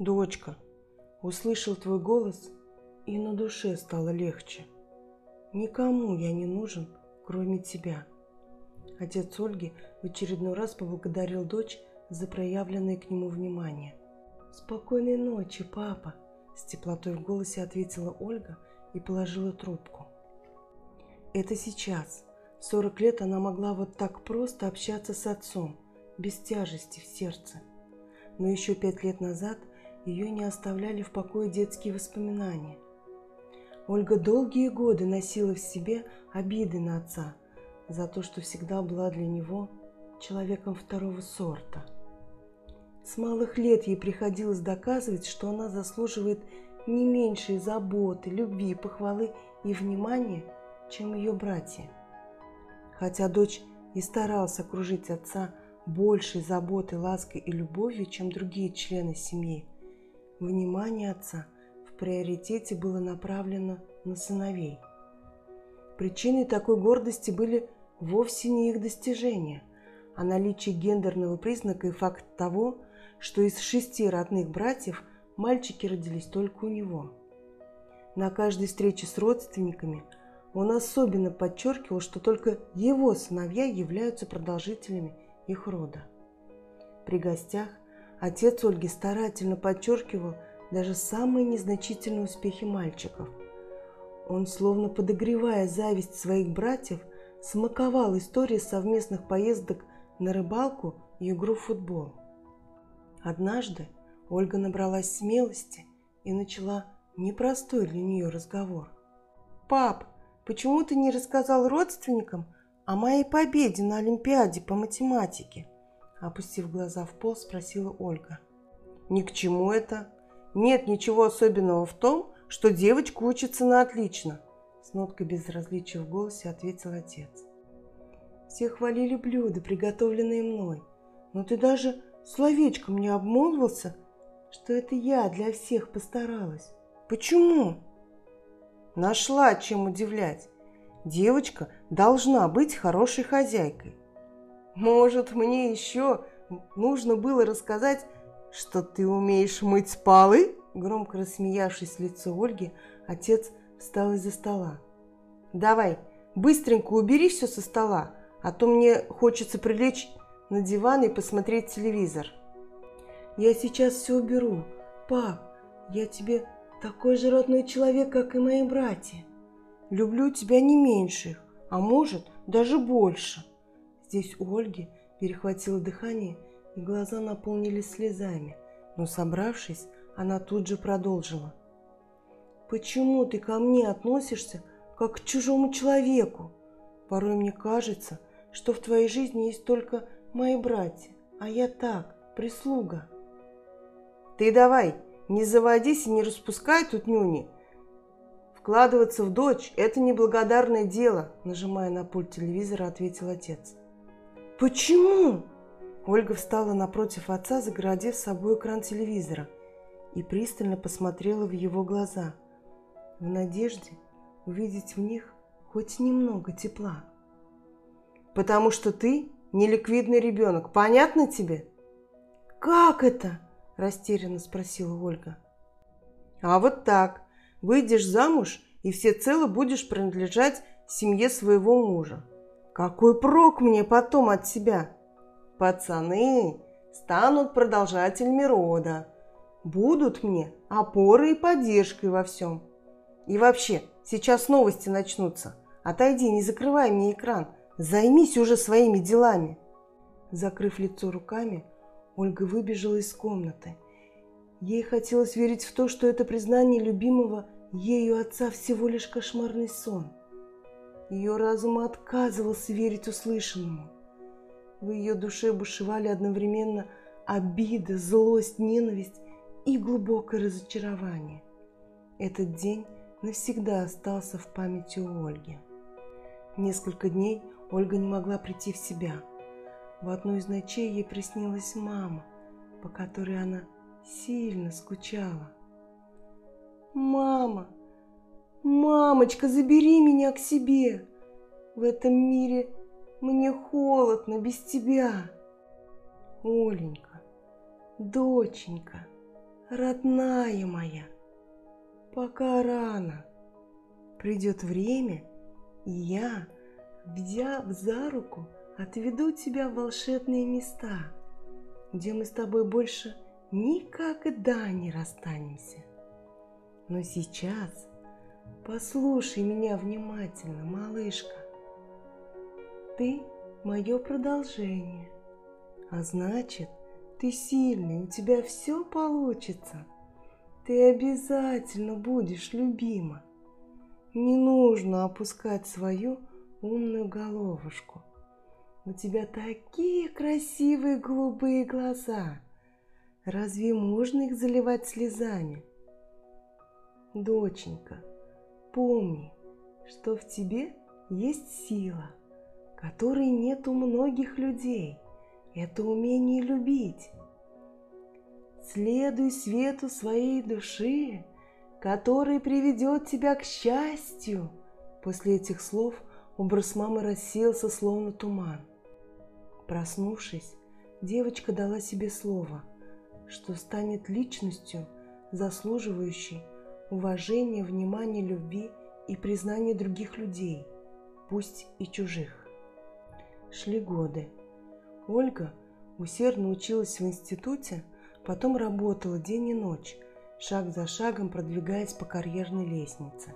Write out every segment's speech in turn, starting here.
Дочка, услышал твой голос, и на душе стало легче. Никому я не нужен, кроме тебя. Отец Ольги в очередной раз поблагодарил дочь за проявленное к нему внимание. «Спокойной ночи, папа!» С теплотой в голосе ответила Ольга и положила трубку. Это сейчас. В 40 лет она могла вот так просто общаться с отцом, без тяжести в сердце. Но еще пять лет назад ее не оставляли в покое детские воспоминания. Ольга долгие годы носила в себе обиды на отца за то, что всегда была для него человеком второго сорта. С малых лет ей приходилось доказывать, что она заслуживает не меньшей заботы, любви, похвалы и внимания, чем ее братья. Хотя дочь и старалась окружить отца большей заботой, лаской и любовью, чем другие члены семьи, Внимание отца в приоритете было направлено на сыновей. Причиной такой гордости были вовсе не их достижения, а наличие гендерного признака и факт того, что из шести родных братьев мальчики родились только у него. На каждой встрече с родственниками он особенно подчеркивал, что только его сыновья являются продолжителями их рода. При гостях Отец Ольги старательно подчеркивал даже самые незначительные успехи мальчиков. Он, словно подогревая зависть своих братьев, смаковал истории совместных поездок на рыбалку и игру в футбол. Однажды Ольга набралась смелости и начала непростой для нее разговор. «Пап, почему ты не рассказал родственникам о моей победе на Олимпиаде по математике?» Опустив глаза в пол, спросила Ольга. «Ни к чему это. Нет ничего особенного в том, что девочка учится на отлично», с ноткой безразличия в голосе ответил отец. «Все хвалили блюда, приготовленные мной, но ты даже словечком не обмолвился, что это я для всех постаралась. Почему?» «Нашла, чем удивлять. Девочка должна быть хорошей хозяйкой. Может, мне еще нужно было рассказать, что ты умеешь мыть полы?» Громко рассмеявшись лицо Ольги, отец встал из-за стола. «Давай, быстренько убери все со стола, а то мне хочется прилечь на диван и посмотреть телевизор». «Я сейчас все уберу. Пап, я тебе такой же родной человек, как и мои братья. Люблю тебя не меньше а может, даже больше». Здесь у Ольги перехватило дыхание, и глаза наполнились слезами, но, собравшись, она тут же продолжила. «Почему ты ко мне относишься, как к чужому человеку? Порой мне кажется, что в твоей жизни есть только мои братья, а я так, прислуга». «Ты давай, не заводись и не распускай тут нюни. Вкладываться в дочь – это неблагодарное дело», нажимая на пульт телевизора, ответил отец. «Почему?» Ольга встала напротив отца, загородив собой экран телевизора, и пристально посмотрела в его глаза, в надежде увидеть в них хоть немного тепла. «Потому что ты неликвидный ребенок, понятно тебе?» «Как это?» – растерянно спросила Ольга. «А вот так. Выйдешь замуж и всецело будешь принадлежать семье своего мужа. Какой прок мне потом от себя? Пацаны станут продолжателями рода. Будут мне опорой и поддержкой во всем. И вообще, сейчас новости начнутся. Отойди, не закрывай мне экран. Займись уже своими делами. Закрыв лицо руками, Ольга выбежала из комнаты. Ей хотелось верить в то, что это признание любимого ею отца всего лишь кошмарный сон – ее разум отказывался верить услышанному. В ее душе бушевали одновременно обида, злость, ненависть и глубокое разочарование. Этот день навсегда остался в памяти у Ольги. Несколько дней Ольга не могла прийти в себя. В одну из ночей ей приснилась мама, по которой она сильно скучала. «Мама!» «Мамочка, забери меня к себе! В этом мире мне холодно без тебя!» «Оленька, доченька, родная моя, пока рано. Придет время, и я, взяв за руку, отведу тебя в волшебные места, где мы с тобой больше никогда не расстанемся. Но сейчас послушай меня внимательно, малышка. Ты мое продолжение, а значит, ты сильный, у тебя все получится. Ты обязательно будешь любима. Не нужно опускать свою умную головушку. У тебя такие красивые голубые глаза. Разве можно их заливать слезами? Доченька, помни, что в тебе есть сила, которой нет у многих людей. Это умение любить. Следуй свету своей души, который приведет тебя к счастью. После этих слов образ мамы рассеялся, словно туман. Проснувшись, девочка дала себе слово, что станет личностью, заслуживающей уважения, внимания, любви и признания других людей, пусть и чужих. Шли годы. Ольга усердно училась в институте, потом работала день и ночь – шаг за шагом продвигаясь по карьерной лестнице.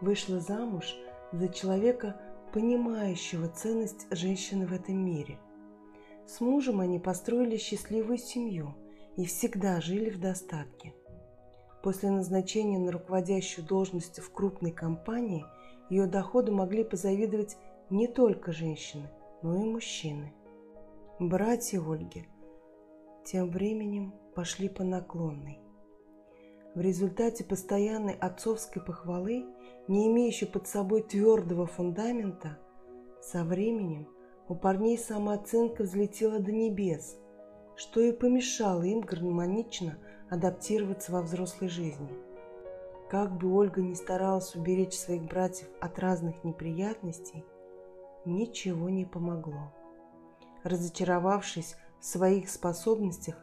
Вышла замуж за человека, понимающего ценность женщины в этом мире. С мужем они построили счастливую семью и всегда жили в достатке. После назначения на руководящую должность в крупной компании ее доходу могли позавидовать не только женщины, но и мужчины. Братья Ольги тем временем пошли по наклонной. В результате постоянной отцовской похвалы, не имеющей под собой твердого фундамента, со временем у парней самооценка взлетела до небес, что и помешало им гармонично адаптироваться во взрослой жизни. Как бы Ольга ни старалась уберечь своих братьев от разных неприятностей, ничего не помогло. Разочаровавшись в своих способностях,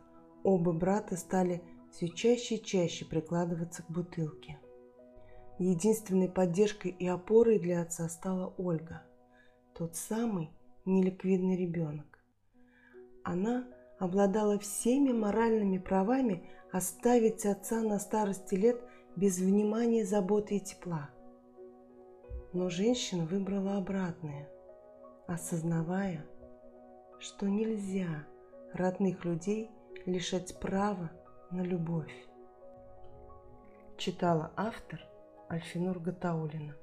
оба брата стали все чаще и чаще прикладываться к бутылке. Единственной поддержкой и опорой для отца стала Ольга, тот самый неликвидный ребенок. Она обладала всеми моральными правами оставить отца на старости лет без внимания, заботы и тепла. Но женщина выбрала обратное, осознавая, что нельзя родных людей лишать права на любовь. Читала автор Альфинур Гатаулина.